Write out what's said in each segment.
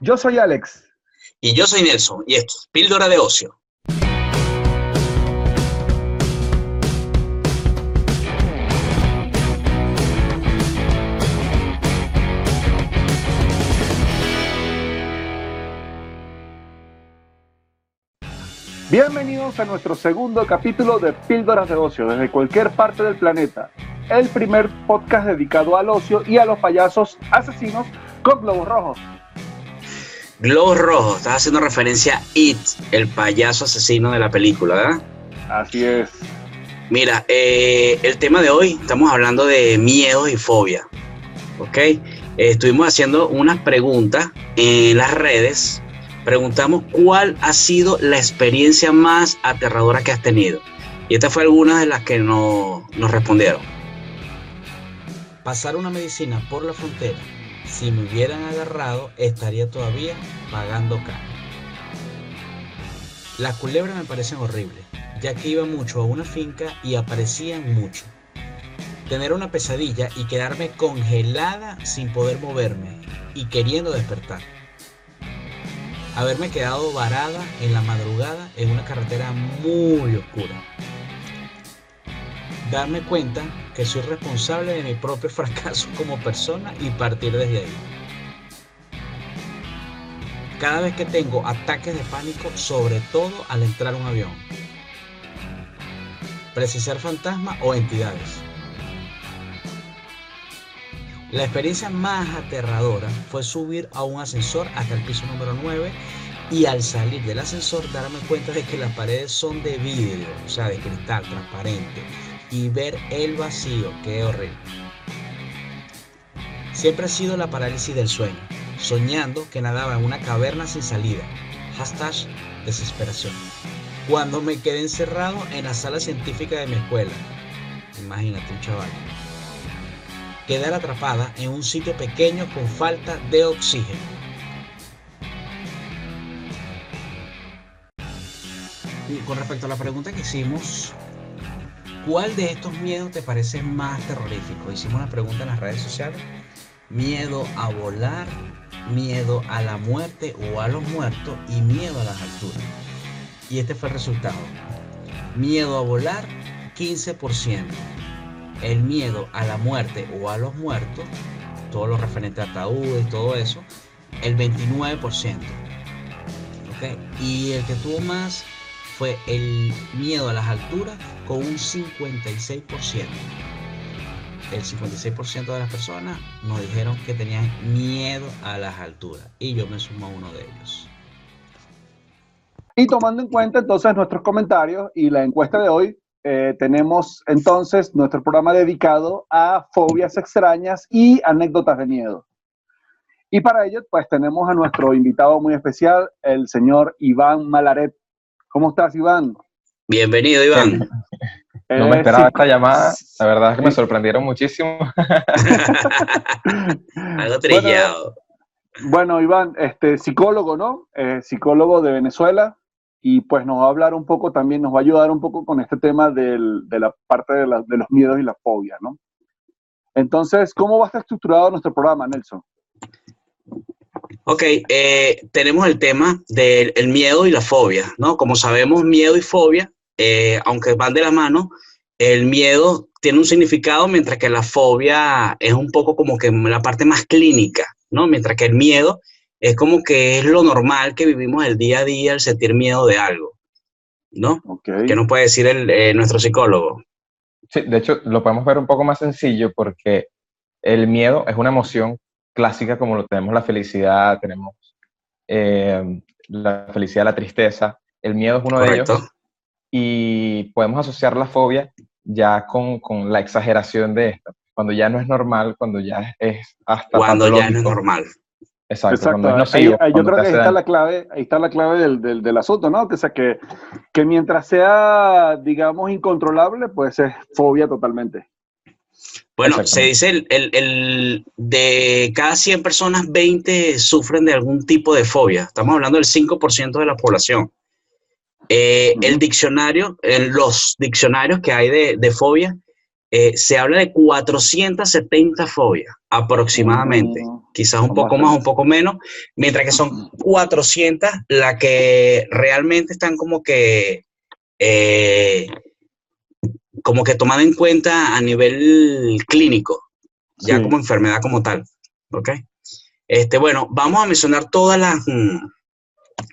Yo soy Alex. Y yo soy Nelson, y esto es Píldora de Ocio. Bienvenidos a nuestro segundo capítulo de Píldoras de Ocio desde cualquier parte del planeta. El primer podcast dedicado al ocio y a los payasos asesinos con globos rojos. Globos rojos, estás haciendo referencia a It, el payaso asesino de la película, ¿verdad? Así es. Mira, eh, el tema de hoy, estamos hablando de miedo y fobia. ¿Ok? Eh, estuvimos haciendo unas preguntas en las redes preguntamos cuál ha sido la experiencia más aterradora que has tenido. Y esta fue alguna de las que nos, nos respondieron. Pasar una medicina por la frontera, si me hubieran agarrado, estaría todavía pagando caro. Las culebras me parecen horribles, ya que iba mucho a una finca y aparecían mucho. Tener una pesadilla y quedarme congelada sin poder moverme y queriendo despertar haberme quedado varada en la madrugada en una carretera muy oscura. Darme cuenta que soy responsable de mi propio fracaso como persona y partir desde ahí. Cada vez que tengo ataques de pánico, sobre todo al entrar a un avión. Precisar fantasmas o entidades. La experiencia más aterradora fue subir a un ascensor hasta el piso número 9 y al salir del ascensor darme cuenta de que las paredes son de vidrio, o sea, de cristal transparente, y ver el vacío, que horrible. Siempre ha sido la parálisis del sueño, soñando que nadaba en una caverna sin salida. Hashtag desesperación. Cuando me quedé encerrado en la sala científica de mi escuela. Imagínate un chaval quedar atrapada en un sitio pequeño con falta de oxígeno. Y con respecto a la pregunta que hicimos, ¿cuál de estos miedos te parece más terrorífico? Hicimos la pregunta en las redes sociales. Miedo a volar, miedo a la muerte o a los muertos y miedo a las alturas. Y este fue el resultado. Miedo a volar, 15% el miedo a la muerte o a los muertos, todo lo referente a ataúdes, todo eso, el 29%. Y el que tuvo más fue el miedo a las alturas con un 56%. El 56% de las personas nos dijeron que tenían miedo a las alturas y yo me sumo a uno de ellos. Y tomando en cuenta entonces nuestros comentarios y la encuesta de hoy, eh, tenemos entonces nuestro programa dedicado a fobias extrañas y anécdotas de miedo. Y para ello, pues tenemos a nuestro invitado muy especial, el señor Iván Malaret. ¿Cómo estás, Iván? Bienvenido, Iván. No me eh, esperaba esta llamada, la verdad es que me sorprendieron muchísimo. Algo trillado. Bueno, Iván, este, psicólogo, ¿no? Eh, psicólogo de Venezuela, y pues nos va a hablar un poco también, nos va a ayudar un poco con este tema de la parte de, los miedos y la fobia, ¿no? Entonces, ¿cómo va a estar estructurado nuestro programa, Nelson? Ok, eh, tenemos el tema del miedo y la fobia, ¿no? Como sabemos, miedo y fobia, eh, aunque van de la mano, el miedo tiene un significado, mientras que la fobia es un poco como que la parte más clínica, ¿no? Mientras que el miedo es como que es lo normal que vivimos el día a día, el sentir miedo de algo, ¿no? ¿Qué nos puede decir el, eh, nuestro psicólogo? Sí, de hecho, lo podemos ver un poco más sencillo porque el miedo es una emoción clásica como lo tenemos la felicidad, tenemos eh, la felicidad, la tristeza. El miedo es uno de ellos. Y podemos asociar la fobia ya con, con, la exageración de esto. Cuando ya no es normal, cuando ya es hasta... Cuando ya no es normal. Exacto. ahí, yo creo que ahí está la clave, ahí está la clave del, del, del asunto, ¿no? Que, sea, que, que mientras sea, digamos, incontrolable, pues es fobia totalmente. Bueno, se dice el, el, el, de cada 100 personas, 20 sufren de algún tipo de fobia. Estamos hablando del 5% de la población. Eh, el diccionario, en los diccionarios que hay de, de fobia, eh, se habla de 470 fobias aproximadamente, quizás un poco más, un poco menos, mientras que son 400 las que realmente están como que, eh, como que tomadas en cuenta a nivel clínico, ya Sí. como enfermedad como tal, ¿ok? Este, bueno, vamos a mencionar todas las, mm,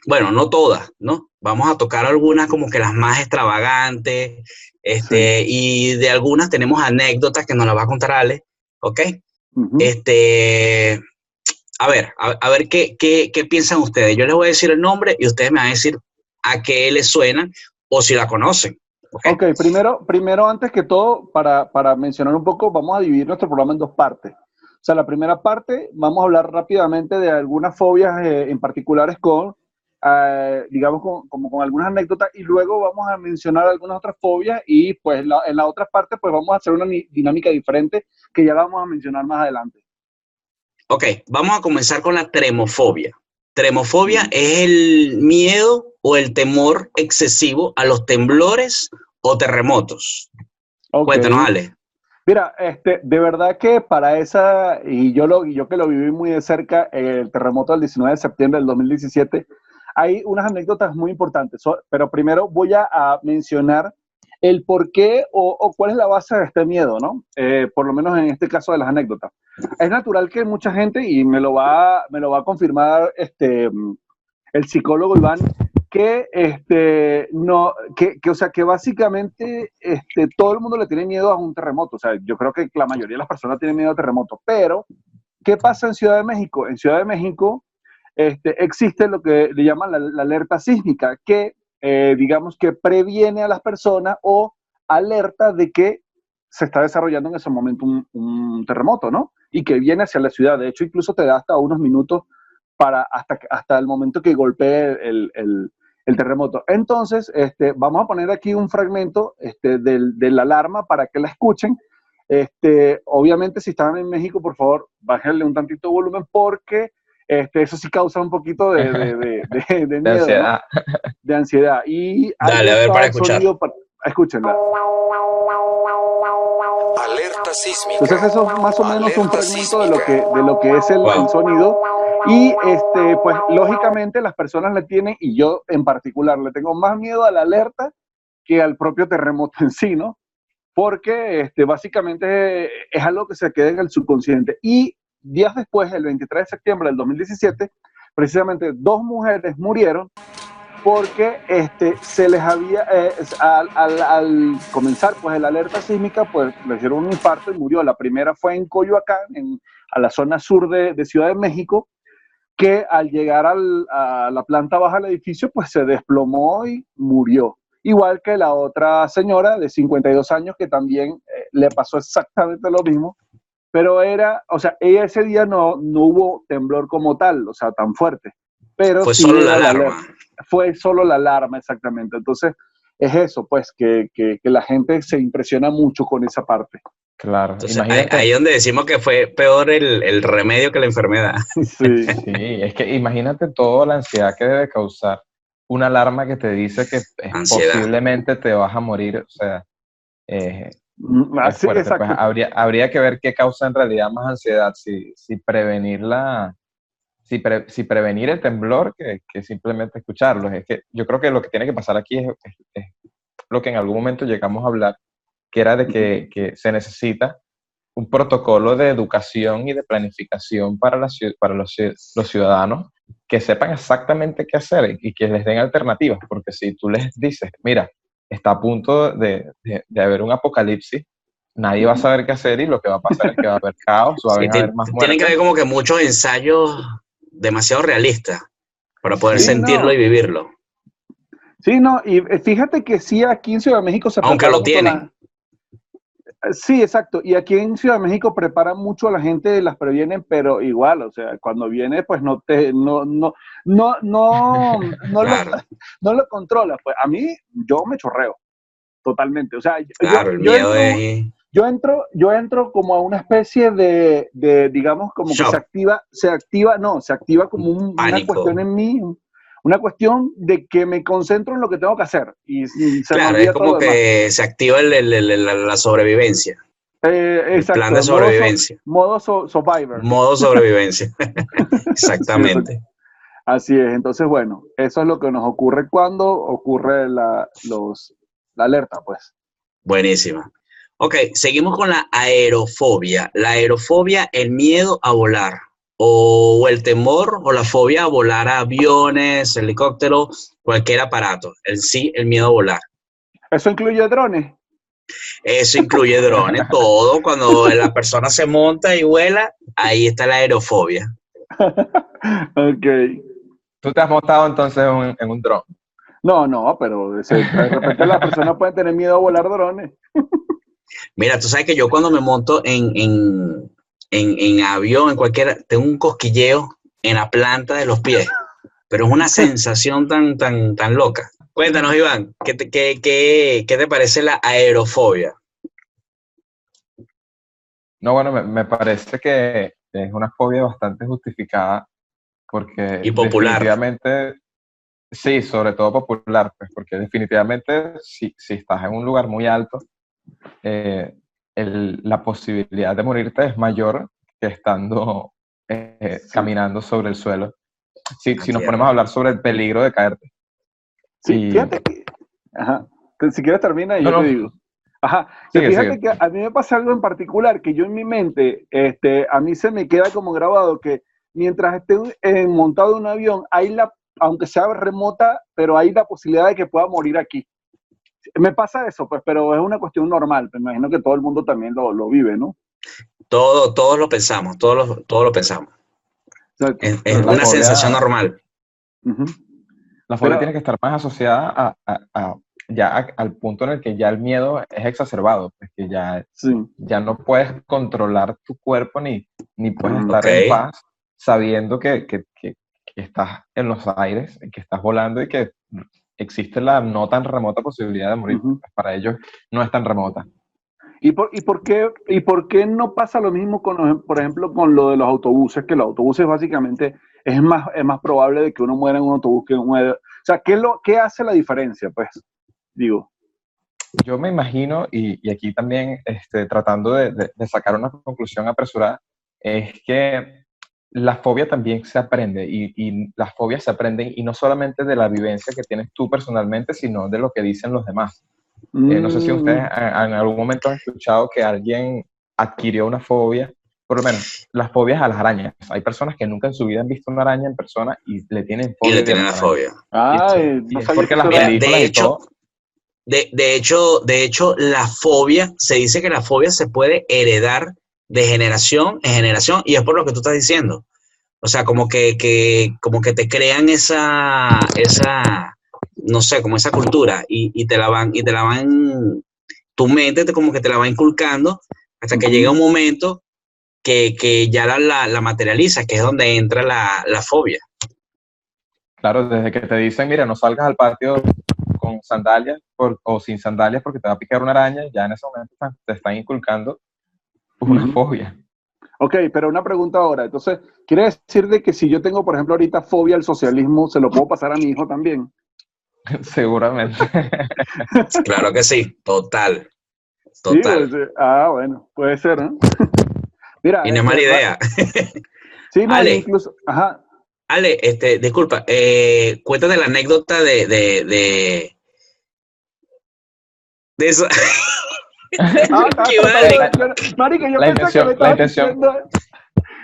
bueno, no todas, ¿no? Vamos a tocar algunas como que las más extravagantes, este, y de algunas tenemos anécdotas que nos las va a contar Ale, ¿ok? Este, a ver, a, a ver qué, qué, qué piensan ustedes. Yo les voy a decir el nombre y ustedes me van a decir a qué les suena o si la conocen. ¿Ok? Ok, primero, primero antes que todo, para, para mencionar un poco, vamos a dividir nuestro programa en dos partes. O sea, la primera parte, vamos a hablar rápidamente de algunas fobias eh, en particulares con, eh, digamos, con, como con algunas anécdotas, y luego vamos a mencionar algunas otras fobias, y pues la- en la otra parte, pues vamos a hacer una dinámica diferente que ya la vamos a mencionar más adelante. Ok, vamos a comenzar con la tremofobia. Tremofobia es el miedo o el temor excesivo a los temblores o terremotos. Ok. Cuéntanos, Ale. Mira, este, de verdad que para esa, y yo, lo, y yo que lo viví muy de cerca, el terremoto del 19 de septiembre del 2017, hay unas anécdotas muy importantes, So- pero primero voy a, a mencionar el por qué o, o cuál es la base de este miedo, ¿no? Eh, por lo menos en este caso de las anécdotas. Es natural que mucha gente, y me lo va, me lo va a confirmar este, el psicólogo Iván, que, este, no, que, que, o sea, que básicamente este, todo el mundo le tiene miedo a un terremoto. O sea, yo creo que la mayoría de las personas tienen miedo a terremotos. Pero, ¿qué pasa en Ciudad de México? En Ciudad de México este, existe lo que le llaman la, alerta sísmica, que eh, digamos que previene a las personas o alerta de que se está desarrollando en ese momento un, un terremoto, ¿no? Y que viene hacia la ciudad. De hecho, incluso te da hasta unos minutos para hasta, hasta el momento que golpee el, el, el terremoto. Entonces, este, vamos a poner aquí un fragmento este, del, de la alarma para que la escuchen. Este, obviamente, si están en México, por favor, bájenle un tantito de volumen porque este, eso sí causa un poquito de, de, de, de, miedo, ansiedad. ¿no? de ansiedad. Y Dale, a ver, para escuchar. para- escúchenla. Alerta sísmica. Entonces eso es más o menos un fragmento de lo que, de lo que es el, Wow. el sonido. Y este, pues lógicamente las personas le tienen, y yo en particular le tengo más miedo a la alerta que al propio terremoto en sí, ¿no? Porque este, básicamente es algo que se queda en el subconsciente. Y días después, el 23 de septiembre del 2017, precisamente dos mujeres murieron porque este, se les había, eh, al, al- al comenzar pues la alerta sísmica, pues le hicieron un infarto y murió. La primera fue en Coyoacán, en, a la zona sur de, de Ciudad de México, que al llegar al- a la planta baja del edificio, pues se desplomó y murió. Igual que la otra señora de 52 años que también eh, le pasó exactamente lo mismo, pero era, o sea, ella ese día no, no hubo temblor como tal, o sea, tan fuerte. Pero Fue sí solo la alerta alarma. Fue solo la alarma exactamente. Entonces, es eso, pues, que, que, que la gente se impresiona mucho con esa parte. Claro. Entonces, ahí, imagínate, ahí donde decimos que fue peor el, el remedio que la enfermedad. Sí, sí, es que imagínate toda la ansiedad que debe causar una alarma que te dice que eh, posiblemente te vas a morir. O sea, eh, Mm, así, exacto. Pues habría, habría que ver qué causa en realidad más ansiedad, si, si prevenir la, si, pre- si prevenir el temblor que, que simplemente escucharlos. Es que yo creo que lo que tiene que pasar aquí es, es- es lo que en algún momento llegamos a hablar, que era de que, que se necesita un protocolo de educación y de planificación para, la para los, los ciudadanos que sepan exactamente qué hacer y que les den alternativas, porque si tú les dices, mira, está a punto de, de- de haber un apocalipsis, nadie va a saber qué hacer y lo que va a pasar es que va a haber caos, va a Sí, haber, ti- más tienen que haber como que muchos ensayos demasiado realistas para poder Sí, sentirlo no. y vivirlo. Sí, no, y eh, fíjate que sí, aquí en Ciudad de México se Aunque lo tienen. la- Eh, Sí, exacto. Y aquí en Ciudad de México preparan mucho a la gente, las previenen, pero igual, o sea, cuando viene, pues no te, no, no, no, no, no, Claro. lo, no lo controlas. Pues a mí, yo me chorreo, totalmente. O sea, yo- Claro, el miedo es... yo entro, yo entro como a una especie de, de, digamos, como que se activa, se activa, no, se activa como un- una cuestión en mí, una cuestión de que me concentro en lo que tengo que hacer y, y se me Claro, es como que se activa el- el- el- la, la sobrevivencia. Eh, exacto, plan de modo so- sobrevivencia. Modo, so- survivor. Modo sobrevivencia. Exactamente. Así es. Entonces, bueno, eso es lo que nos ocurre cuando ocurre la, los, la alerta, pues. Buenísima. Ok, seguimos con la aerofobia. La aerofobia, el miedo a volar, o el temor o la fobia a volar a aviones, helicópteros, cualquier aparato. En sí, el miedo a volar. ¿Eso incluye drones? Eso incluye drones, todo. Cuando la persona se monta y vuela, ahí está la aerofobia. ok. Tú te has montado entonces en un, en un dron. No, no, pero de, de repente las personas pueden tener miedo a volar drones. Mira, tú sabes que yo cuando me monto en, en, en, en avión, en cualquiera, tengo un cosquilleo en la planta de los pies. Pero es una sensación tan, tan, tan loca. Cuéntanos, Iván, ¿qué te, qué, qué, qué te parece la aerofobia? No, bueno, me, me parece que es una fobia bastante justificada porque Y popular. definitivamente, sí, sobre todo popular, pues porque definitivamente si, si estás en un lugar muy alto, eh, el- la posibilidad de morirte es mayor que estando eh, Sí. caminando sobre el suelo. Si, si nos ponemos a hablar sobre el peligro de caerte. Sí, Y- fíjate que. Ajá. Si quieres termina y No, yo no. te digo. Ajá. Sigue, fíjate sigue. que a mí me pasa algo en particular, que yo en mi mente, este, a mí se me queda como grabado que mientras esté en- montado en un avión, hay la, aunque sea remota, pero hay la posibilidad de que pueda morir aquí. Me pasa eso, pues, pero es una cuestión normal. Me imagino que todo el mundo también lo, lo vive, ¿no? Todo, todos lo pensamos, todos lo, todos lo pensamos. O sea, Es, una fobia- sensación normal. La fobia Pero- tiene que estar más asociada a, a- a- ya a- al punto en el que ya el miedo es exacerbado, pues que ya, Sí. ya no puedes controlar tu cuerpo ni, ni puedes Mm, estar en paz sabiendo que, que- que- que estás en los aires, que estás volando y que existe la no tan remota posibilidad de morir. Ujú. Pues para ellos no es tan remota. ¿Y por, y, por qué, ¿Y por qué no pasa lo mismo, con, los- por ejemplo, con lo de los autobuses? Que los autobuses básicamente es más, es más probable de que uno muera en un autobús que en un... O sea, ¿qué, lo, ¿qué hace la diferencia? Pues, digo. Yo me imagino, y, y aquí también este, tratando de, de- de sacar una conclusión apresurada, es que la fobia también se aprende y, y las fobias se aprenden y no solamente de la vivencia que tienes tú personalmente, sino de lo que dicen los demás. Eh, no sé si Mm, ustedes a- en algún momento han escuchado que alguien adquirió una fobia, por lo menos las fobias a las arañas. Hay personas que nunca en su vida han visto una araña en persona y le tienen Y fobia. le a tienen la fobia. Ay, Y no es porque que las de películas y hecho, todo, De, de hecho, de hecho, la fobia, se dice que la fobia se puede heredar de generación en generación, y es por lo que tú estás diciendo. O sea, como que, que, como que te crean esa, esa, no sé, como esa cultura, y, y te la van, y te la van, tu mente te, como que te la va inculcando hasta que llega un momento que, que ya la, la, la materializa, que es donde entra la, la fobia. Claro, desde que te dicen, mira, no salgas al patio con sandalias por- o sin sandalias porque te va a picar una araña, ya en ese momento te están inculcando una fobia. Ok, pero una pregunta ahora. Entonces, ¿quiere decir de que si yo tengo, por ejemplo, ahorita fobia al socialismo, se lo puedo pasar a mi hijo también? Seguramente. Claro que sí, total. Sí, Total. ah, bueno, puede ser, ¿no? Mira. Y no es mala idea. Sí, no, Ale. incluso, ajá. Ale, este, disculpa, eh, cuéntate la anécdota de, de, de, de eso. Ah, Qué vale. Marica, yo La pensé intención- que me estabas intención- diciendo-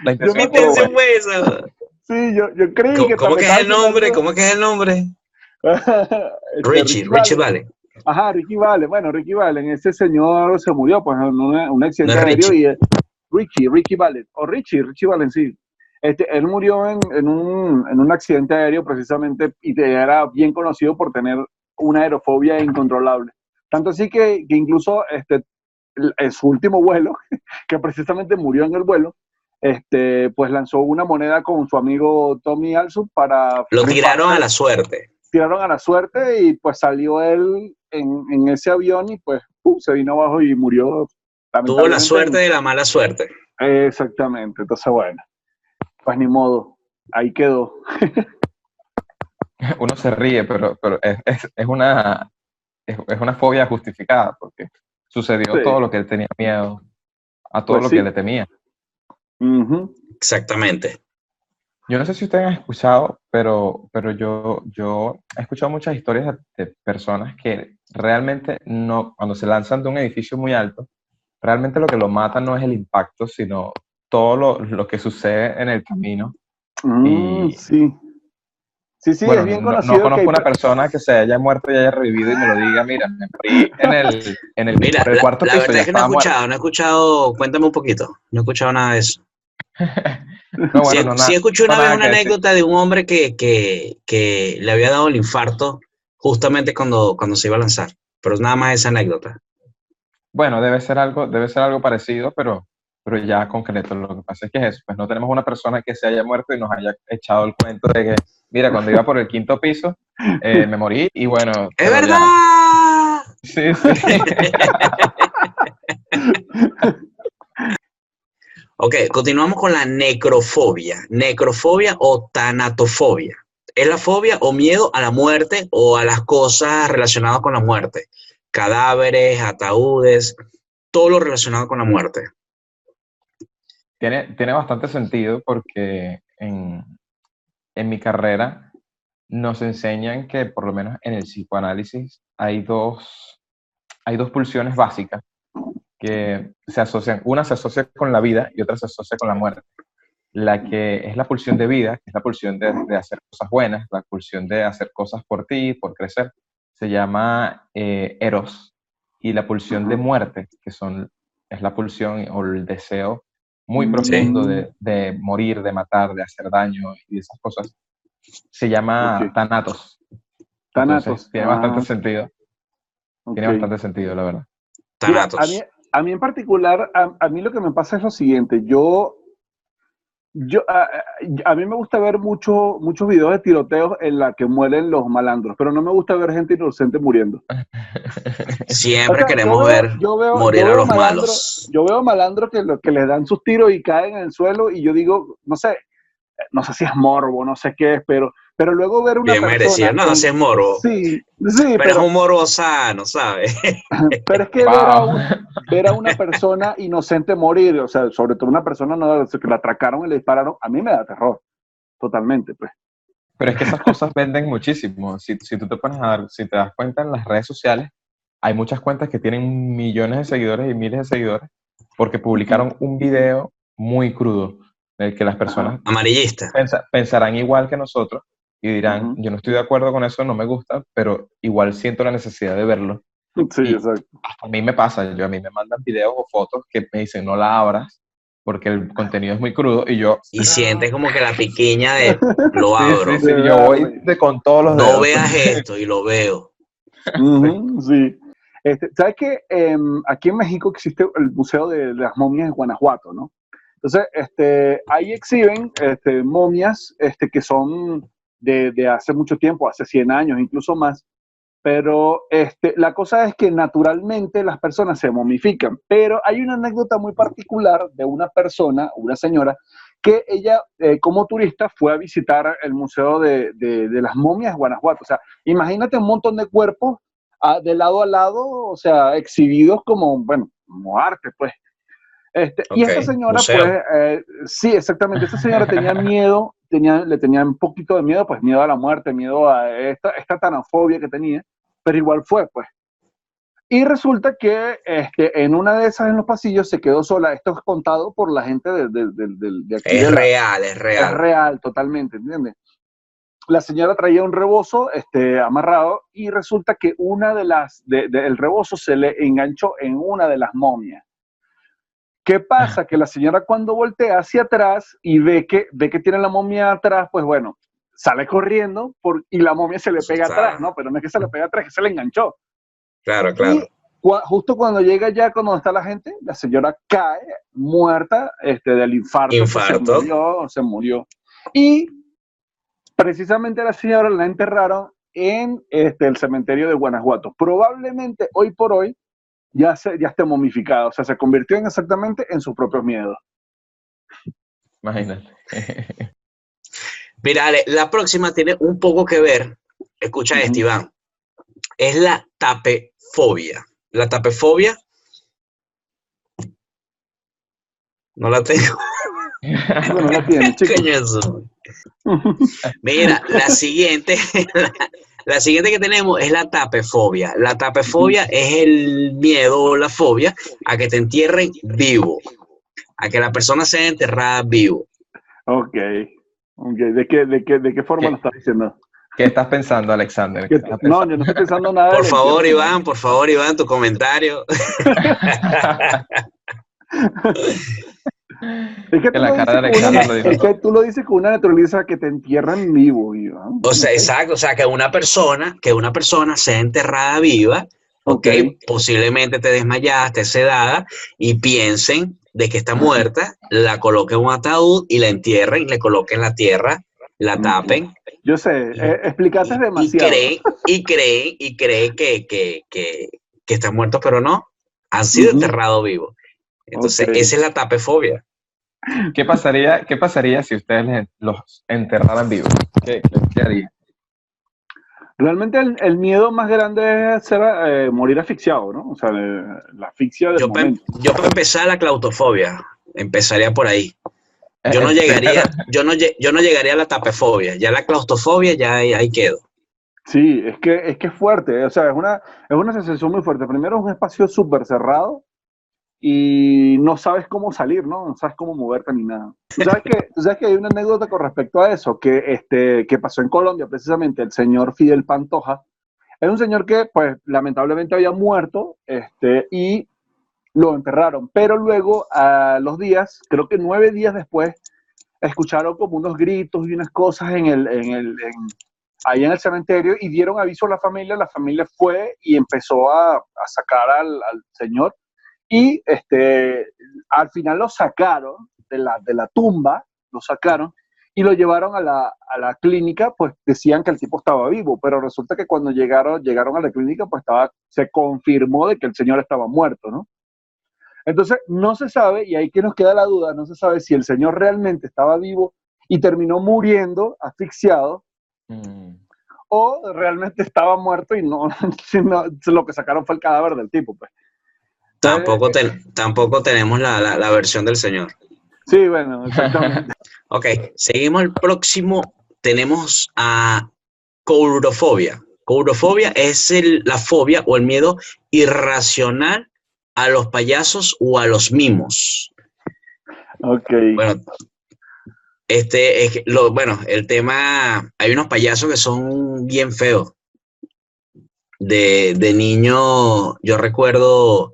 La Yo intención me ¿Qué estuvo intención fue esa? Sí, yo, yo creí ¿Cómo, que cómo que es el nombre? ¿Cómo que es el nombre? Richie, Richie Vale. Ajá, Ricky Valen. Bueno, Ricky Valen, ese señor se murió pues en un, un accidente No aéreo Richie. y eh, Ricky, Ricky Valen, o Richie, Richie Valen, sí. Este, él murió en, en un, en un accidente aéreo precisamente y era bien conocido por tener una aerofobia incontrolable. Tanto así que, que incluso este, el- en su último vuelo, que precisamente murió en el vuelo, este, pues lanzó una moneda con su amigo Tommy Alsup para... Lo tiraron a la suerte. tiraron a la suerte y pues salió él en, en ese avión y pues ¡pum! se vino abajo y murió. Tuvo la suerte de la mala suerte. Exactamente, entonces bueno, pues ni modo, ahí quedó. Uno se ríe, pero, pero es, es- es una, es, es una fobia justificada porque sucedió Sí. todo lo que él tenía miedo. a todo Pues lo sí. que le temía. Exactamente. Yo no sé si ustedes han escuchado, pero, pero yo, yo he escuchado muchas historias de, de personas que realmente no, cuando se lanzan de un edificio muy alto, realmente lo que lo mata no es el impacto, sino todo lo, lo que sucede en el camino. Mm, Y- sí. Sí, sí, bueno, es bien no, no conocido que conozco una persona que se haya muerto y haya revivido y me lo diga, mira, me morí en el, en el, Mira, el la, cuarto la piso, verdad es que no he muerto. escuchado, no he escuchado, cuéntame un poquito, no he escuchado nada de eso. No, sí, bueno, no, sí nada- escuché una no vez una decir. anécdota de un hombre que, que, que le había dado el infarto justamente cuando, cuando se iba a lanzar, pero nada más esa anécdota. Bueno, debe ser algo, debe ser algo parecido, pero, pero ya concreto. Lo que pasa es que es eso, pues no tenemos una persona que se haya muerto y nos haya echado el cuento de que, mira, cuando iba por el quinto piso, eh, me morí y bueno. ¡Es ya. verdad! Sí, sí. Ok, continuamos con la necrofobia. Necrofobia o tanatofobia. ¿Es la fobia o miedo a la muerte o a las cosas relacionadas con la muerte? Cadáveres, ataúdes, todo lo relacionado con la muerte. Tiene, tiene bastante sentido porque en, en mi carrera nos enseñan que por lo menos en el psicoanálisis hay dos, hay dos pulsiones básicas que se asocian. Una se asocia con la vida y otra se asocia con la muerte. La que es la pulsión de vida, que es la pulsión de, hacer cosas buenas, la pulsión de hacer cosas por ti, por crecer, se llama eh, eros. Y la pulsión de muerte, que son, es la pulsión o el deseo muy Mm. profundo Sí. de, de morir, de matar, de hacer daño y esas cosas, se llama Ok. Thanatos. Thanatos. Entonces, tiene Ah, bastante sentido. Tiene ok. bastante sentido, la verdad. Mira, Thanatos. a, mí, a mí en particular, a, a mí lo que me pasa es lo siguiente. Yo, yo a, a- mí me gusta ver mucho, muchos videos de tiroteos en la que mueren los malandros, pero no me gusta ver gente inocente muriendo. Siempre O sea, queremos yo veo- ver yo veo- morir yo a los malandro- malos. Yo veo malandros que, que les dan sus tiros y caen en el suelo y yo digo, no sé, no sé si es morbo, no sé qué es, pero, pero luego ver una Bien persona... merecido. No, en- si es moro. Sí, sí, pero, pero, es un moro sano, ¿sabes? pero es que ver, a un- ver a una persona inocente morir, o sea, sobre todo una persona no, que la atracaron y le dispararon, a mí me da terror, totalmente, pues. Pero es que esas cosas venden muchísimo. Si, si tú te pones a dar, si te das cuenta en las redes sociales, hay muchas cuentas que tienen millones de seguidores y miles de seguidores porque publicaron un video muy crudo del que las personas Amarillista. pensa- pensarán igual que nosotros y dirán, yo no estoy de acuerdo con eso, no me gusta, pero igual siento la necesidad de verlo. Sí, Y- exacto. A mí me pasa, yo a mí me mandan videos o fotos que me dicen no la abras porque el contenido es muy crudo y yo Y sientes como que la piquiña de lo abro. sí, sí, yo voy de con todos los No dedos. veas esto y lo veo. Sí. Este, ¿Sabes que aquí en México existe el Museo de las Momias de Guanajuato, ¿no? Entonces, este, ahí exhiben este, momias este, que son de, hace mucho tiempo, hace 100 años, incluso más. Pero este, la cosa es que naturalmente las personas se momifican. Pero hay una anécdota muy particular de una persona, una señora, que ella, eh, como turista, fue a visitar el Museo de las Momias de Guanajuato. O sea, imagínate un montón de cuerpos ah, de lado a lado, o sea, exhibidos como, bueno, como arte, pues. Este, Y Ok, esta señora, museo. pues, eh, sí, exactamente, esta señora tenía miedo, tenía, le tenía un poquito de miedo, pues miedo a la muerte, miedo a esta, esta tanafobia que tenía, pero igual fue, pues. Y resulta que este, en una de esas en los pasillos se quedó sola. Esto es contado por la gente de, de, de- de- aquí. Es de la- real, es es real. real, totalmente, ¿entiendes? La señora traía un rebozo este, amarrado y resulta que una de las, de- de- el rebozo se le enganchó en una de las momias. ¿Qué pasa? Que la señora cuando voltea hacia atrás y ve que, ve que tiene la momia atrás, pues bueno, sale corriendo por, y la momia se le pega Está. atrás, ¿no? Pero no es que se le pega atrás, es que se le enganchó. Claro, claro. Y justo cuando llega ya, cuando está la gente, la señora cae muerta este, del infarto. pues, Infarto. Se murió, se murió. Y precisamente la señora la enterraron en este, el cementerio de Guanajuato. Probablemente hoy por hoy ya, se, ya esté momificada, o sea, se convirtió en exactamente en sus propios miedos. Imagínate. Mira, Ale, la próxima tiene un poco que ver, escucha esto, Ujú. Iván, es la tapefobia. La tapefobia No la tengo. Bueno, la tiene. Mira, la siguiente, la, la siguiente que tenemos es la tapefobia. La tapefobia es el miedo o la fobia a que te entierren vivo, a que la persona sea enterrada vivo. Ok. Ok, ¿De qué, de qué, de qué forma ¿Qué? lo estás diciendo? ¿Qué estás pensando, Alexander? ¿Qué ¿Qué- estás No, yo no estoy pensando nada. Por favor. Iván, por favor, Iván, tu comentario. Es que, Que tú la lo cara de dices con Alexander una- lo dijo es que tú lo dices con una naturaleza que te entierran vivo, Iván. O sea, exacto, o sea, que una persona, que una persona sea enterrada viva, ok, Ok. posiblemente te desmayaste, sedada, y piensen de que está muerta, la coloquen en un ataúd y la entierren, le coloquen la tierra, la Ujú. tapen, Yo sé, eh, explicaste y demasiado. creen, y creen, y creen que, que, que, que están muertos, pero no, han sido Ujú. enterrados vivos. Entonces, Ok. esa es la tapefobia. ¿Qué pasaría, ¿Qué pasaría si ustedes les- los enterraran vivos? ¿Qué, qué harían? Realmente el, el miedo más grande es ser, eh, morir asfixiado, ¿no? O sea, eh, la asfixia del Yo para momento. yo para empezar la claustrofobia, empezaría por ahí. Yo no Eh, llegaría, yo no, yo no llegaría a la tapefobia, ya la claustrofobia ya ahí, ahí quedo. Sí, es que es que es fuerte, o sea, es una, es una sensación muy fuerte. Primero es un espacio súper cerrado y no sabes cómo salir, ¿no? No sabes cómo moverte ni nada. Tú sabes que, tú sabes que hay una anécdota con respecto a eso, que, este, que pasó en Colombia, precisamente, el señor Fidel Pantoja. Es un señor que, pues, lamentablemente había muerto este, y lo enterraron, pero luego, a los días, creo que nueve días después, escucharon como unos gritos y unas cosas en el, en el, en- ahí en el cementerio y dieron aviso a la familia, la familia fue y empezó a, a sacar al, al señor y este, al final lo sacaron de la, de la tumba, lo sacaron y lo llevaron a la, a la clínica, pues decían que el tipo estaba vivo, pero resulta que cuando llegaron, llegaron a la clínica, pues estaba, se confirmó de que el señor estaba muerto, ¿no? Entonces, no se sabe, y ahí que nos queda la duda, no se sabe si el señor realmente estaba vivo y terminó muriendo, asfixiado, Mm. o realmente estaba muerto y no, sino- lo que sacaron fue el cadáver del tipo, pues. Tampoco, ten- tampoco tenemos la, la- la versión del señor. Sí, bueno, exactamente. Ok, seguimos el próximo. Tenemos a courofobia. Courofobia es el- la fobia o el miedo irracional a los payasos o a los mimos. ok. Bueno, este es que lo, bueno, el tema, hay unos payasos que son bien feos. De, de niño, yo recuerdo,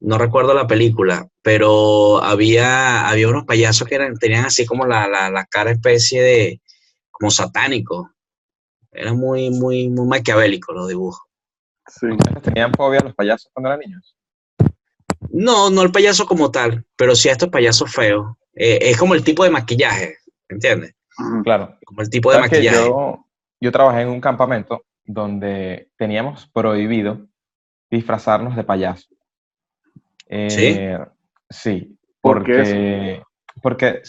no recuerdo la película, pero había, había unos payasos que eran, tenían así como la, la, la cara especie de, como satánico. Era muy, muy, muy maquiavélico los dibujos. Sí. ¿Ustedes tenían fobia a los payasos cuando eran niños? No, no el payaso como tal, pero sí a estos payasos feos. Eh, es como el tipo de maquillaje, ¿entiendes? Claro. Como el tipo de ¿Sabes que maquillaje. yo, yo trabajé en un campamento donde teníamos prohibido disfrazarnos de payaso. Eh, sí, ¿Por qué porque, porque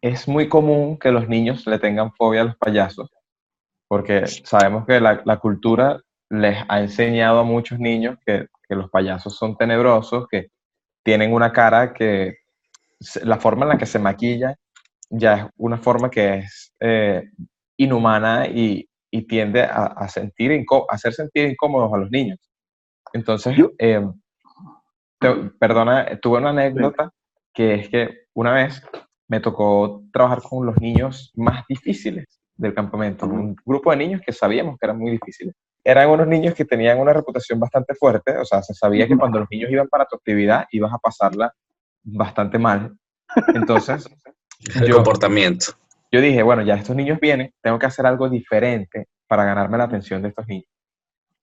es muy común que los niños le tengan fobia a los payasos, porque sabemos que la, la cultura les ha enseñado a muchos niños que, que los payasos son tenebrosos, que tienen una cara que la forma en la que se maquilla ya es una forma que es eh, inhumana y, y tiende a, a sentir a hacer sentir incómodos a los niños. Entonces, eh, te- perdona, tuve una anécdota que es que una vez me tocó trabajar con los niños más difíciles del campamento, un grupo de niños que sabíamos que eran muy difíciles. Eran unos niños que tenían una reputación bastante fuerte, o sea, se sabía que cuando los niños iban para tu actividad ibas a pasarla bastante mal. Entonces, El yo, comportamiento. yo dije, bueno, ya estos niños vienen, tengo que hacer algo diferente para ganarme la atención de estos niños.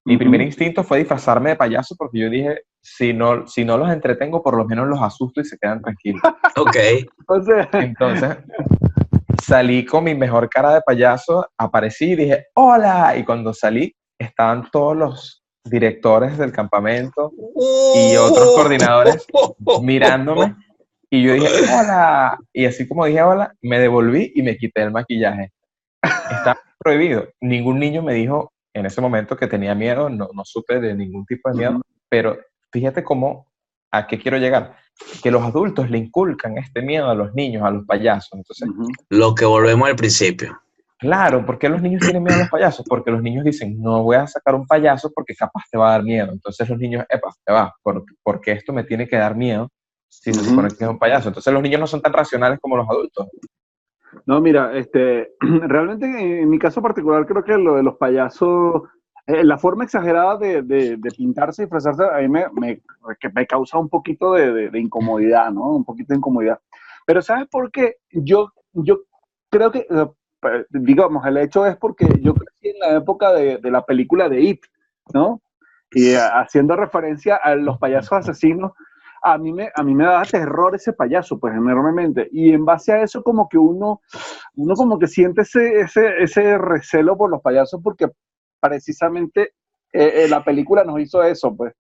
Mi primer instinto fue disfrazarme de payaso porque yo dije, si no, si no los entretengo, por lo menos los asusto y se quedan tranquilos. Ok. Sea, Entonces, salí con mi mejor cara de payaso, aparecí y dije, hola. Y cuando salí, estaban todos los directores del campamento y otros coordinadores mirándome. Y yo dije, hola. Y así como dije hola, me devolví y me quité el maquillaje. Está prohibido. Ningún niño me dijo en ese momento que tenía miedo, no, no supe de ningún tipo de miedo, pero fíjate cómo ¿a qué quiero llegar? Que los adultos le inculcan este miedo a los niños, a los payasos. Entonces, Lo que volvemos al principio. Claro, ¿por qué los niños tienen miedo a los payasos? Porque los niños dicen, no voy a sacar un payaso porque capaz te va a dar miedo. Entonces los niños, epa, te va, porque esto me tiene que dar miedo si se supone que es un payaso. Entonces los niños no son tan racionales como los adultos. No, mira, este, realmente en mi caso particular creo que lo de los payasos, eh, la forma exagerada de, pintarse y disfrazarse a mí me, me, me causa un poquito de, de, incomodidad, ¿no? Un poquito de incomodidad. Pero ¿sabes por qué? Yo, yo creo que, eh, digamos, el hecho es porque yo crecí en la época de, de la película de It, ¿no? Y eh, haciendo referencia a los payasos asesinos, a mí me, a mí me daba terror ese payaso, pues enormemente. Y en base a eso como que uno, uno como que siente ese, ese, ese recelo por los payasos porque precisamente eh, eh, la película nos hizo eso, pues.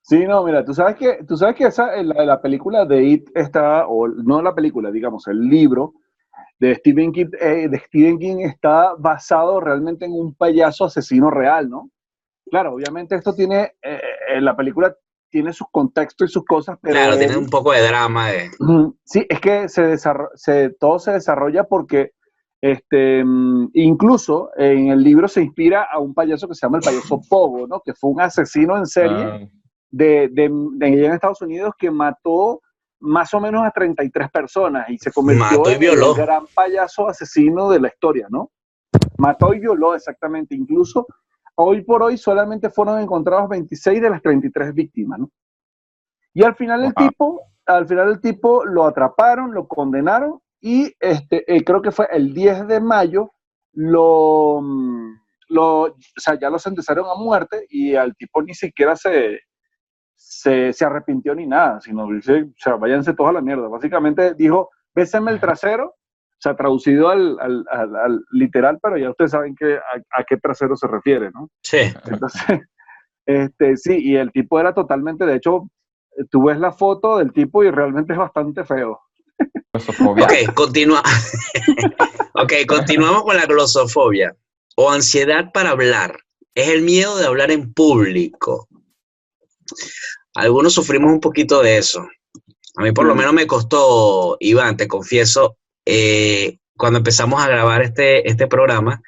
Sí, no, mira, tú sabes que, tú sabes que esa, la, la película de It está, o no la película, digamos, el libro de Stephen King, eh, de Stephen King está basado realmente en un payaso asesino real, ¿no? Claro, obviamente esto tiene, la película tiene sus contextos y sus cosas, pero... Claro, tiene un poco de drama. De... Sí, es que se, se todo se desarrolla porque este, mm, incluso en el libro se inspira a un payaso que se llama el payaso Pogo, ¿no? Que fue un asesino en serie ah. de, de, en Estados Unidos que mató más o menos a 33 personas y se convirtió en el gran payaso asesino de la historia, ¿no? Mató y violó exactamente. Incluso hoy por hoy solamente fueron encontrados 26 de las 33 víctimas, ¿no? Y al final el tipo, al final el tipo lo atraparon, lo condenaron y este, eh, creo que fue el 10 de mayo lo, mm, lo, o sea, ya lo sentenciaron a muerte y al tipo ni siquiera se, se, se arrepintió ni nada, sino dice, o sea, váyanse todos a la mierda. Básicamente dijo, béseme el trasero o sea, traducido al, al, al, literal, pero ya ustedes saben que a, qué trasero se refiere, ¿no? Sí. Entonces, este, sí, y el tipo era totalmente, de hecho, tú ves la foto del tipo y realmente es bastante feo. ok, continúa. ok, continuamos con la glosofobia o ansiedad para hablar. Es el miedo de hablar en público. Algunos sufrimos un poquito de eso. A mí por lo menos me costó, Iván, te confieso, eh, cuando empezamos a grabar este, este programa,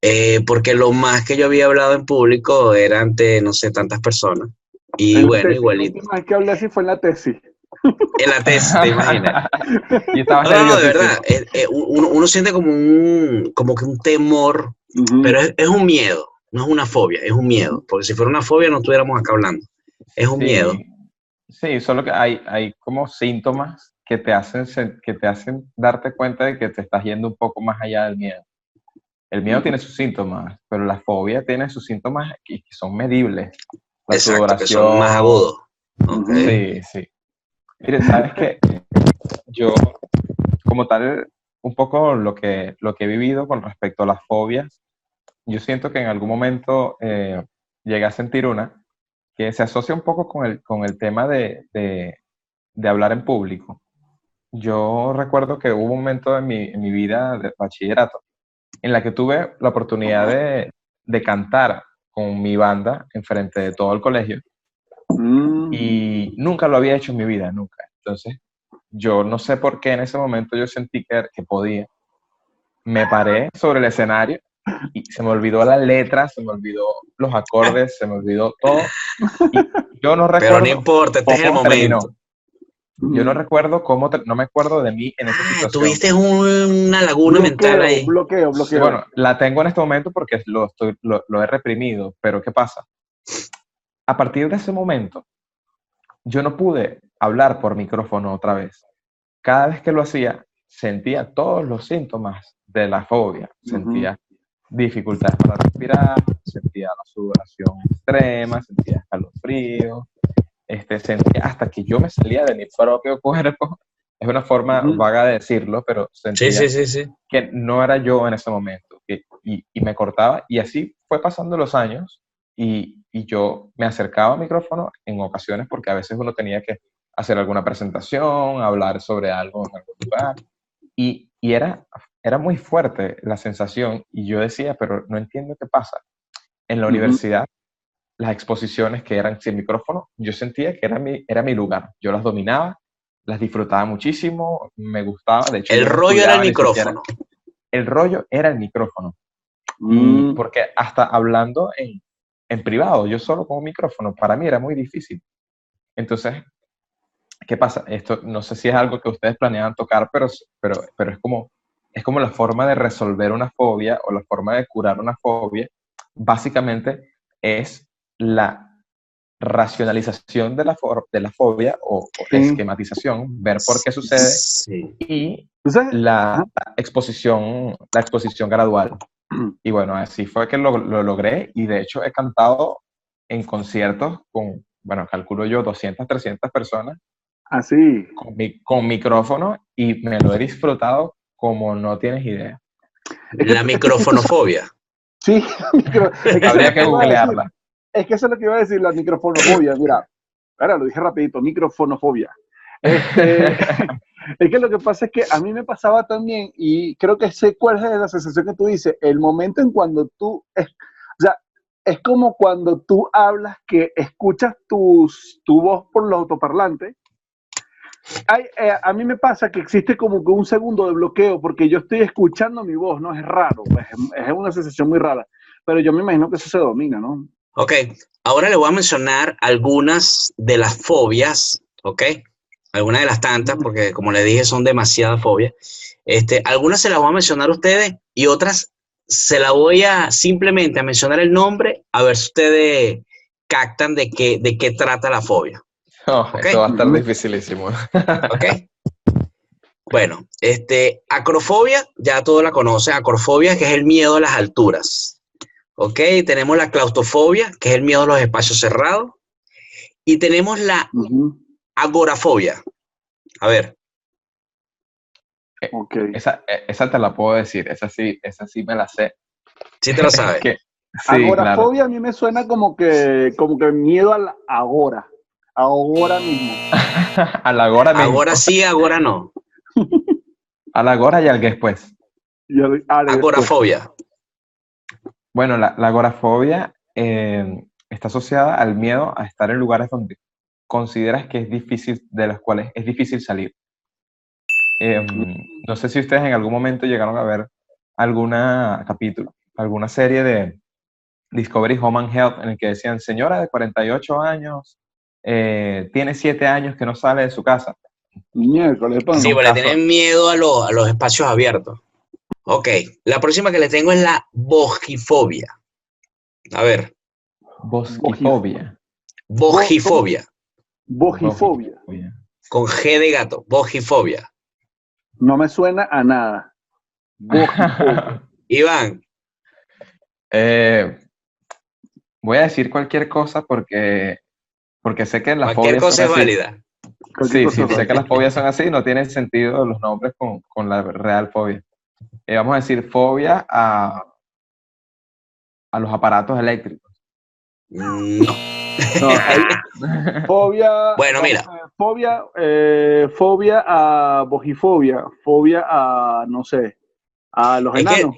eh, porque lo más que yo había hablado en público era ante, no sé, tantas personas. Y bueno, igualito. La que hablé así fue en la tesis. En la tesis, te imaginas. no, no, de verdad, eh, uno, uno, siente como un, como que un temor, pero es, es, un miedo, no es una fobia, es un miedo, porque si fuera una fobia no estuviéramos acá hablando, es un miedo. Sí, solo que hay, hay como síntomas que te, hacen, que te hacen darte cuenta de que te estás yendo un poco más allá del miedo. El miedo tiene sus síntomas, pero la fobia tiene sus síntomas que son medibles. La Exacto, que son más agudos. Sí, sí. Mire, ¿sabes qué? Yo, como tal, un poco lo que, lo que he vivido con respecto a las fobias, yo siento que en algún momento eh, llegué a sentir una que se asocia un poco con el, con el tema de, de, de hablar en público yo recuerdo que hubo un momento en mi, en mi vida de bachillerato en la que tuve la oportunidad de, de cantar con mi banda enfrente de todo el colegio mm. y nunca lo había hecho en mi vida, nunca. Entonces, yo no sé por qué en ese momento yo sentí que, que podía. Me paré sobre el escenario y se me olvidó la letra, se me olvidó los acordes, se me olvidó todo. yo no recuerdo. Pero no importa, este es el momento. Yo no recuerdo cómo, no me acuerdo de mí en esa ah, situación. Tuviste una laguna mental ahí. Bloqueo, bloqueo. bueno, la tengo en este momento porque lo, estoy, lo, he reprimido, pero ¿qué pasa? A partir de ese momento, yo no pude hablar por micrófono otra vez. Cada vez que lo hacía, sentía todos los síntomas de la fobia. Sentía dificultades para respirar, sentía la sudoración extrema, sentía escalofrío, este, sentía hasta que yo me salía de mi propio cuerpo. Es una forma vaga de decirlo, pero sentía que no era yo en ese momento. y, y, me cortaba. Y así fue pasando los años y, y, yo me acercaba al micrófono en ocasiones porque a veces uno tenía que hacer alguna presentación, hablar sobre algo en algún lugar. Y, y era, era muy fuerte la sensación y yo decía, pero no entiendo qué pasa. En la universidad las exposiciones que eran sin micrófono, yo sentía que era mi, era mi lugar. Yo las dominaba, las disfrutaba muchísimo, me gustaba. De hecho, el rollo era el micrófono. El rollo era el micrófono. Mm. porque hasta hablando en, en privado, yo solo con un micrófono, para mí era muy difícil. Entonces, ¿qué pasa? Esto no sé si es algo que ustedes planean tocar, pero, pero, pero es, como, es como la forma de resolver una fobia o la forma de curar una fobia. Básicamente es la racionalización de la, de la fobia o, esquematización, ver por qué sucede y la exposición, la exposición gradual. Y bueno, así fue que lo, lo, logré y de hecho he cantado en conciertos con, bueno, calculo yo 200, 300 personas. Así. Con, mi, con micrófono y me lo he disfrutado como no tienes idea. La microfonofobia. Sí, habría que googlearla. Es que eso es lo que iba a decir, la microfonofobia. Mira, ahora lo dije rapidito, microfonofobia. Este, es que lo que pasa es que a mí me pasaba también, y creo que sé cuál es la sensación que tú dices, el momento en cuando tú, es, o sea, es como cuando tú hablas que escuchas tus, tu voz por los autoparlantes. Hay, eh, a mí me pasa que existe como que un segundo de bloqueo porque yo estoy escuchando mi voz, ¿no? Es raro, es, es una sensación muy rara, pero yo me imagino que eso se domina, ¿no? Ok, ahora le voy a mencionar algunas de las fobias, ¿ok? Algunas de las tantas, porque como le dije, son demasiadas fobias. Este, algunas se las voy a mencionar a ustedes y otras se las voy a simplemente a mencionar el nombre a ver si ustedes captan de qué, de qué trata la fobia. Oh, Eso va a estar dificilísimo. Ok. Bueno, este, acrofobia, ya todos la conocen, acrofobia, que es el miedo a las alturas. ¿Ok? Tenemos la claustrofobia, que es el miedo a los espacios cerrados. Y tenemos la agorafobia. A ver. Eh, okay. Esa, eh, esa, te la puedo decir, esa sí, esa sí me la sé. Sí te la sabes. agorafobia a mí me suena como que, como que miedo a la agora. Ahora mismo. a la agora mismo. Ahora sí, ahora no. a la agora y al después. agorafobia. Bueno, la, agorafobia eh, está asociada al miedo a estar en lugares donde consideras que es difícil, de los cuales es difícil salir. Em, no sé si ustedes en algún momento llegaron a ver alguna capítulo, alguna serie de Discovery Home and Health en el que decían, señora de 48 años, eh, tiene 7 años que no sale de su casa. Miércoles, Sí, porque tienen miedo a, a los espacios abiertos. Ok, la próxima que le tengo es la bojifobia. A ver. Bojifobia. Bojifobia. Bojifobia. Con G de gato, bojifobia. No me suena a nada. Bojifobia. Iván. Eh, voy a decir cualquier cosa porque, porque sé que las cualquier cosa es válida. Sí, sí, sé que las fobias son así, no tienen sentido los nombres con, con la real fobia. Eh, vamos a decir, fobia a, a los aparatos eléctricos. No. fobia. Bueno, mira. Eh, fobia, eh, fobia a bojifobia, fobia a, no sé, a los enanos.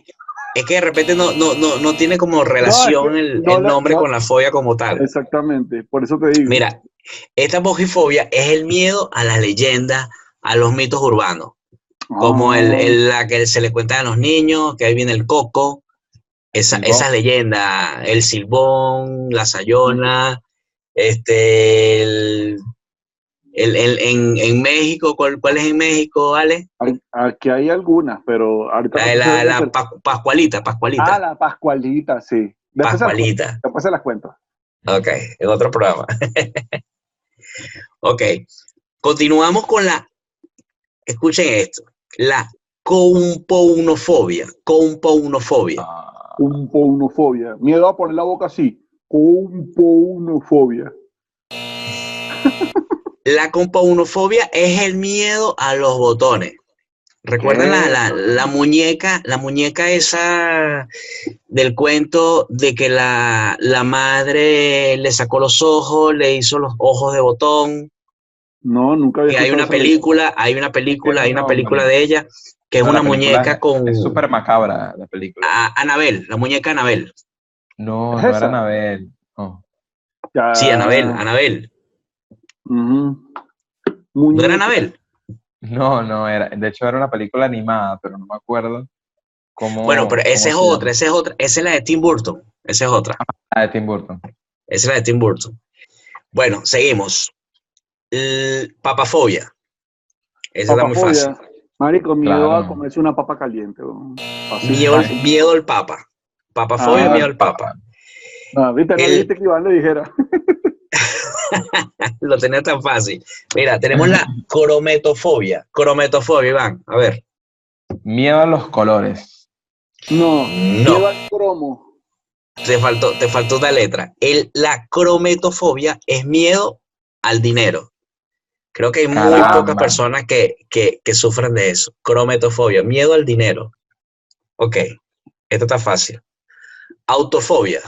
es que de repente no, no, no, no tiene como relación el, nombre con la fobia como tal. Exactamente, por eso te digo. Mira, esta bojifobia es el miedo a las leyendas, a los mitos urbanos como el, ah. el, la que se le cuenta a los niños, que ahí viene el coco, esa, esa leyenda, el silbón, la sayona, este, el, el, en, en, México, ¿cuál, ¿cuál, es en México, Ale? Aquí hay algunas, pero... La, la, Pascualita, Pascualita. Ah, la Pascualita, sí. Pascualita. después se las cuento. Ok, en otro programa. ok, continuamos con la... Escuchen esto la compounofobia. Compounofobia. Ah. Compounofobia. Miedo a poner la boca así. Compounofobia. La compounofobia es el miedo a los botones. ¿Recuerdan la, la, muñeca, la muñeca esa del cuento de que la, la, madre le sacó los ojos, le hizo los ojos de botón? No, nunca había hay una película, hay una película, hay una película de ella que es una muñeca con. Es súper macabra la película. Anabel, la muñeca Anabel. No, no era Anabel. Sí, Anabel, Anabel. ¿No era Anabel? No, no, era, de hecho era una película animada, pero no me acuerdo cómo. Bueno, pero esa es otra, esa es otra. Esa es la de Tim Burton. Esa es otra. Ah, de Tim Burton. Esa es la de Tim Burton. Bueno, seguimos. L- papafobia. Esa está muy Papafobia. fácil. Marico, miedo Claro. a comerse una papa caliente. Así. Miedo, al- miedo al papa. Papafobia, Ah, miedo al papa. No, viste, no El- dijiste que Iván le dijera. Lo tenía tan fácil. Mira, tenemos la crometofobia. Crometofobia, Iván. A ver. Miedo a los colores. No, No. miedo al cromo. Te faltó, te faltó una letra. El, la crometofobia es miedo al dinero. Creo que hay muy Caramba. pocas personas que, que, que sufren de eso. Crometofobia, miedo al dinero. Ok, esto está fácil. Autofobia.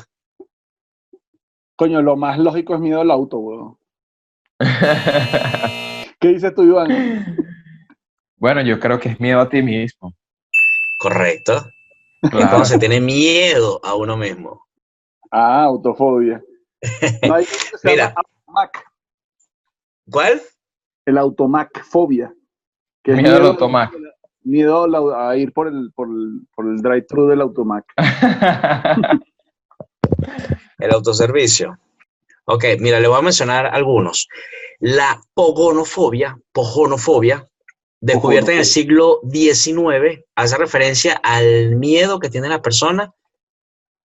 Coño, lo más lógico es miedo al auto, weón. ¿Qué dices tú, Iván? bueno, yo creo que es miedo a ti mismo. Correcto. Claro. Entonces tiene miedo a uno mismo. Ah, autofobia. No hay uno que se Mira. automac, ¿Cuál? El automac fobia. que es Miedo al automac. Miedo a ir por el, por el, por el drive-thru del automac. El autoservicio. Ok, mira, le voy a mencionar algunos. La pogonofobia, pogonofobia, descubierta en el siglo XIX, hace referencia al miedo que tiene la persona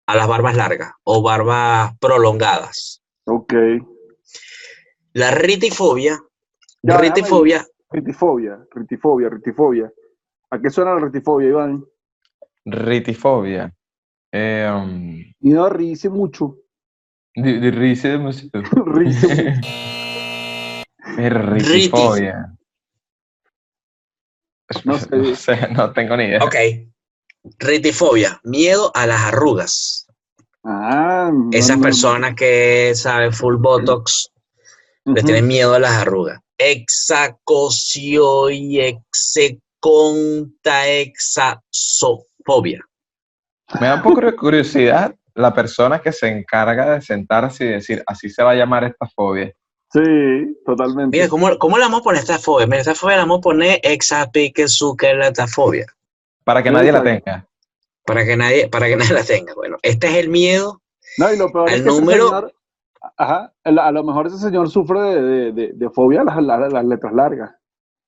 a las barbas largas o barbas prolongadas. Ok. La ritifobia, Ya, ritifobia, Ritifobia, ritifobia, ritifobia. ¿A qué suena la ritifobia, Iván? Ritifobia. Eh, um, Miedo a reírse mucho. di- di- risa demasiado. Mucho. Es Ritifobia. No sé. No sé, no tengo ni idea. ok. Ritifobia, miedo a las arrugas. Ah, no, Esas no. personas que saben full botox, les Ujú. tienen miedo a las arrugas. Exacosio y execonta exasofobia. Me da un poco de curiosidad la persona que se encarga de sentarse y decir, así se va a llamar esta fobia. Sí, totalmente. Mira, ¿cómo, ¿cómo le vamos a poner esta fobia? Mira, esta fobia la vamos a poner exapiquesuquelatafobia. Para que nadie la tenga. Para que nadie, para que nadie la tenga. Bueno, este es el miedo. No, y lo peor al es que ese número- señor, ajá, el- a lo mejor ese señor sufre de, de- de- de fobia a las, las- las letras largas,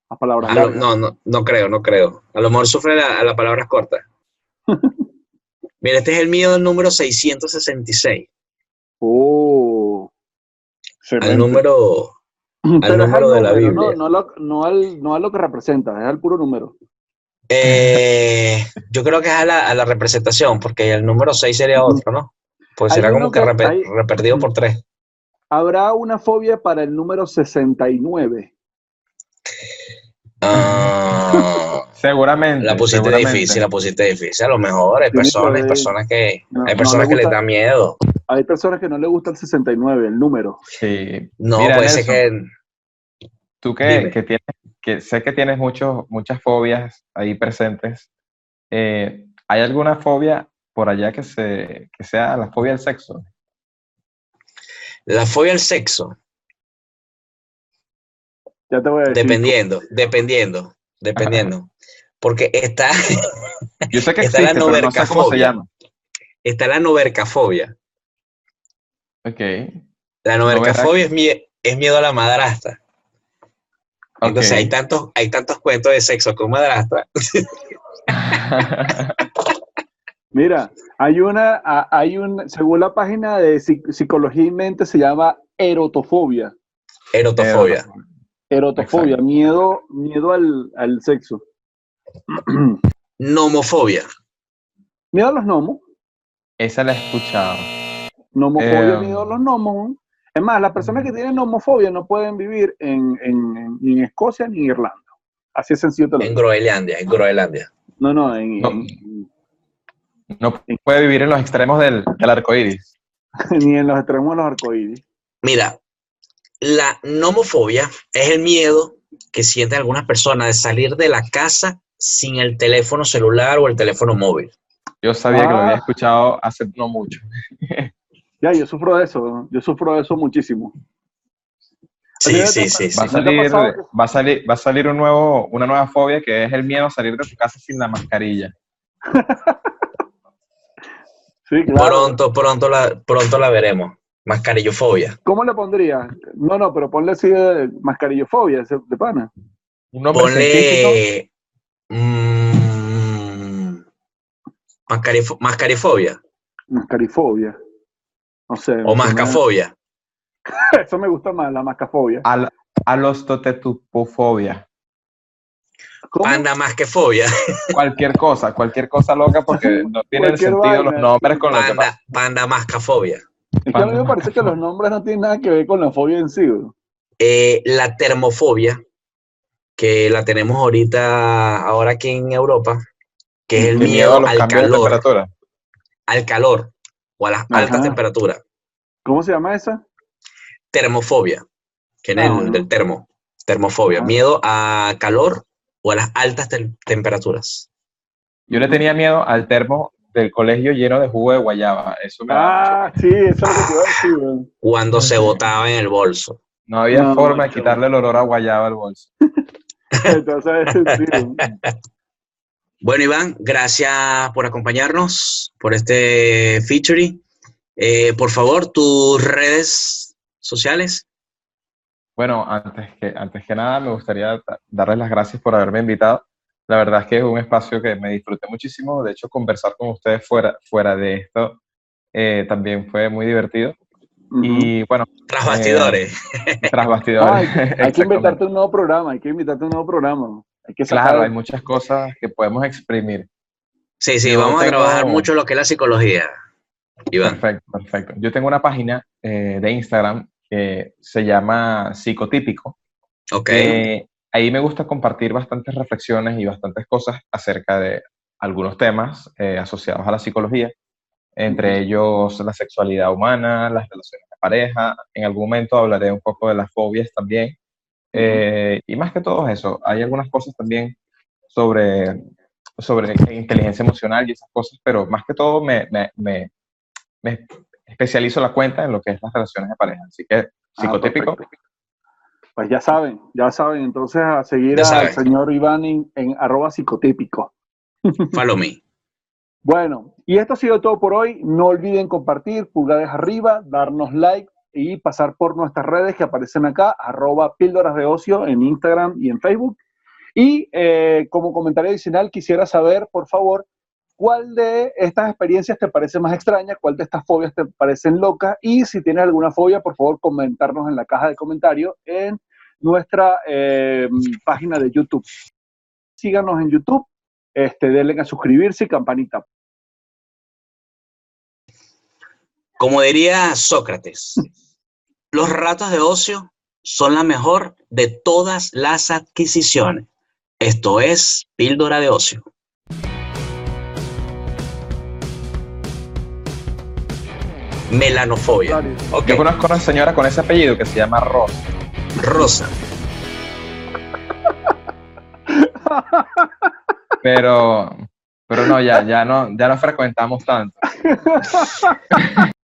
las palabras a lo- largas. no, no, no creo, no creo. A lo mejor sufre la- a las palabras cortas. Mira, este es el miedo al número 666. Oh, Al número. Pero es número de la Biblia. No, no, lo- no al, no a lo que representa, es al puro número. Eh, yo creo que es a la, a la representación, porque el número 6 sería otro, ¿no? Pues será como que que- hay- por 3. Habrá una fobia para el número 69. Ah, Seguramente. la pusiste seguramente. difícil, la pusiste difícil. A lo mejor hay Sí, personas, hay personas que, no- hay no personas le que les da miedo. Hay personas que no les gusta el 69, el número. Sí. No, Mira, puede ser que. Tú que, tienes, que sé que tienes muchos, muchas fobias ahí presentes. eh, ¿Hay alguna fobia por allá que, se, que sea la fobia del sexo? La fobia al sexo, Ya te voy a decir. dependiendo, dependiendo, dependiendo. Porque está, Yo sé que Está la pero no sé cómo se novercafobia. llama. está la novercafobia. Ok. La novercafobia es, mie- es miedo a la madrastra. Entonces hay tantos, hay tantos cuentos de sexo con madrastra. Mira, hay una, hay un, según la página de Psic- Psicología y Mente, se llama erotofobia. Erotofobia. Erotofobia, miedo, miedo al, al sexo. Nomofobia. Miedo a los gnomos. Esa la he escuchado. Nomofobia, Eh, miedo a los gnomos. Es más, las personas que tienen nomofobia no pueden vivir en, en- en- ni en Escocia ni en Irlanda. Así es sencillo te lo En. Groenlandia, en Groenlandia. No, no, en, No. en- No puede vivir en los extremos del, del arco iris. ni en los extremos de los arcoíris. Mira, la nomofobia es el miedo que sienten algunas personas de salir de la casa sin el teléfono celular o el teléfono móvil. Yo sabía que lo Ah. había escuchado hace no mucho. Ya, yo sufro de eso, yo sufro de eso muchísimo. Sí, sí, sí, sí. Va a salir, va a salir, va a salir un nuevo, una nueva fobia que es el miedo a salir de tu casa sin la mascarilla. Sí, claro. Pronto, pronto la, pronto la veremos. Mascarillofobia. ¿Cómo le pondría? No, no, pero ponle así de mascarillofobia, de pana. Un nombre. Ponle. mm, mascarifo- mascarifobia Mascarifobia. No sé. o mascafobia. Eso me gusta más, la mascafobia. Al, alostotetupofobia. ¿Cómo? Panda masquefobia. Cualquier cosa, cualquier cosa loca porque no tiene Cualquier sentido vaina. los nombres con lo que pasa. Panda, panda mascafobia. Es que a mí me parece que los nombres no tienen nada que ver con la fobia en sí. Eh, la termofobia, que la tenemos ahorita, ahora aquí en Europa, que es el El miedo a los al calor, temperatura. al calor o a las Ajá. altas temperaturas. ¿Cómo se llama esa? Termofobia, que Ah, el del termo, termofobia, Ah. miedo a calor o a las altas tem- temperaturas. Yo le tenía miedo al termo del colegio lleno de jugo de guayaba. Eso me Ah, sí, eso es lo que te iba a decir. Cuando se botaba en el bolso. No había No, forma de quitarle el olor a guayaba al bolso. Entonces, sí. Bueno, Iván, gracias por acompañarnos, por este featuring. Eh, por favor, tus redes sociales. Bueno, antes que, antes que nada, me gustaría da- darles las gracias por haberme invitado. La verdad es que es un espacio que me disfruté muchísimo. De hecho, conversar con ustedes fuera, fuera de esto eh, también fue muy divertido. Y bueno, Tras Eh, bastidores. tras bastidores. Ah, hay, hay que inventarte un nuevo programa, hay que inventarte un nuevo programa. Hay que Claro, hay muchas cosas que podemos exprimir. Sí, sí, Yo vamos a trabajar mucho lo que es la psicología. Iván. Perfecto, perfecto. Yo tengo una página eh, de Instagram que se llama Psicotípico. Ok. Eh, ahí me gusta compartir bastantes reflexiones y bastantes cosas acerca de algunos temas eh, asociados a la psicología, entre ellos la sexualidad humana, las relaciones de pareja. En algún momento hablaré un poco de las fobias también. Eh, y más que todo eso, hay algunas cosas también sobre, sobre inteligencia emocional y esas cosas, pero más que todo me, me, me, me especializo la cuenta en lo que es las relaciones de pareja. Así que Ah, psicotípico. Pues ya saben, ya saben, entonces a seguir Ya al señor Iván en, en arroba psicotípico. Follow me. Bueno, y esto ha sido todo por hoy. No olviden compartir, pulgares arriba, darnos like y pasar por nuestras redes que aparecen acá, arroba píldoras de ocio en Instagram y en Facebook. Y eh, como comentario adicional, quisiera saber, por favor, cuál de estas experiencias te parece más extraña, cuál de estas fobias te parecen locas y si tienes alguna fobia, por favor, comentarnos en la caja de comentarios en nuestra eh, página de YouTube. Síganos en YouTube, este, denle a suscribirse y campanita. Como diría Sócrates, los ratos de ocio son la mejor de todas las adquisiciones. Esto es Píldora de Ocio. Melanofobia. Dale. Ok, Yo conozco una señora con ese apellido que se llama Rosa. Rosa. Pero, pero no, ya, ya no, ya no frecuentamos tanto.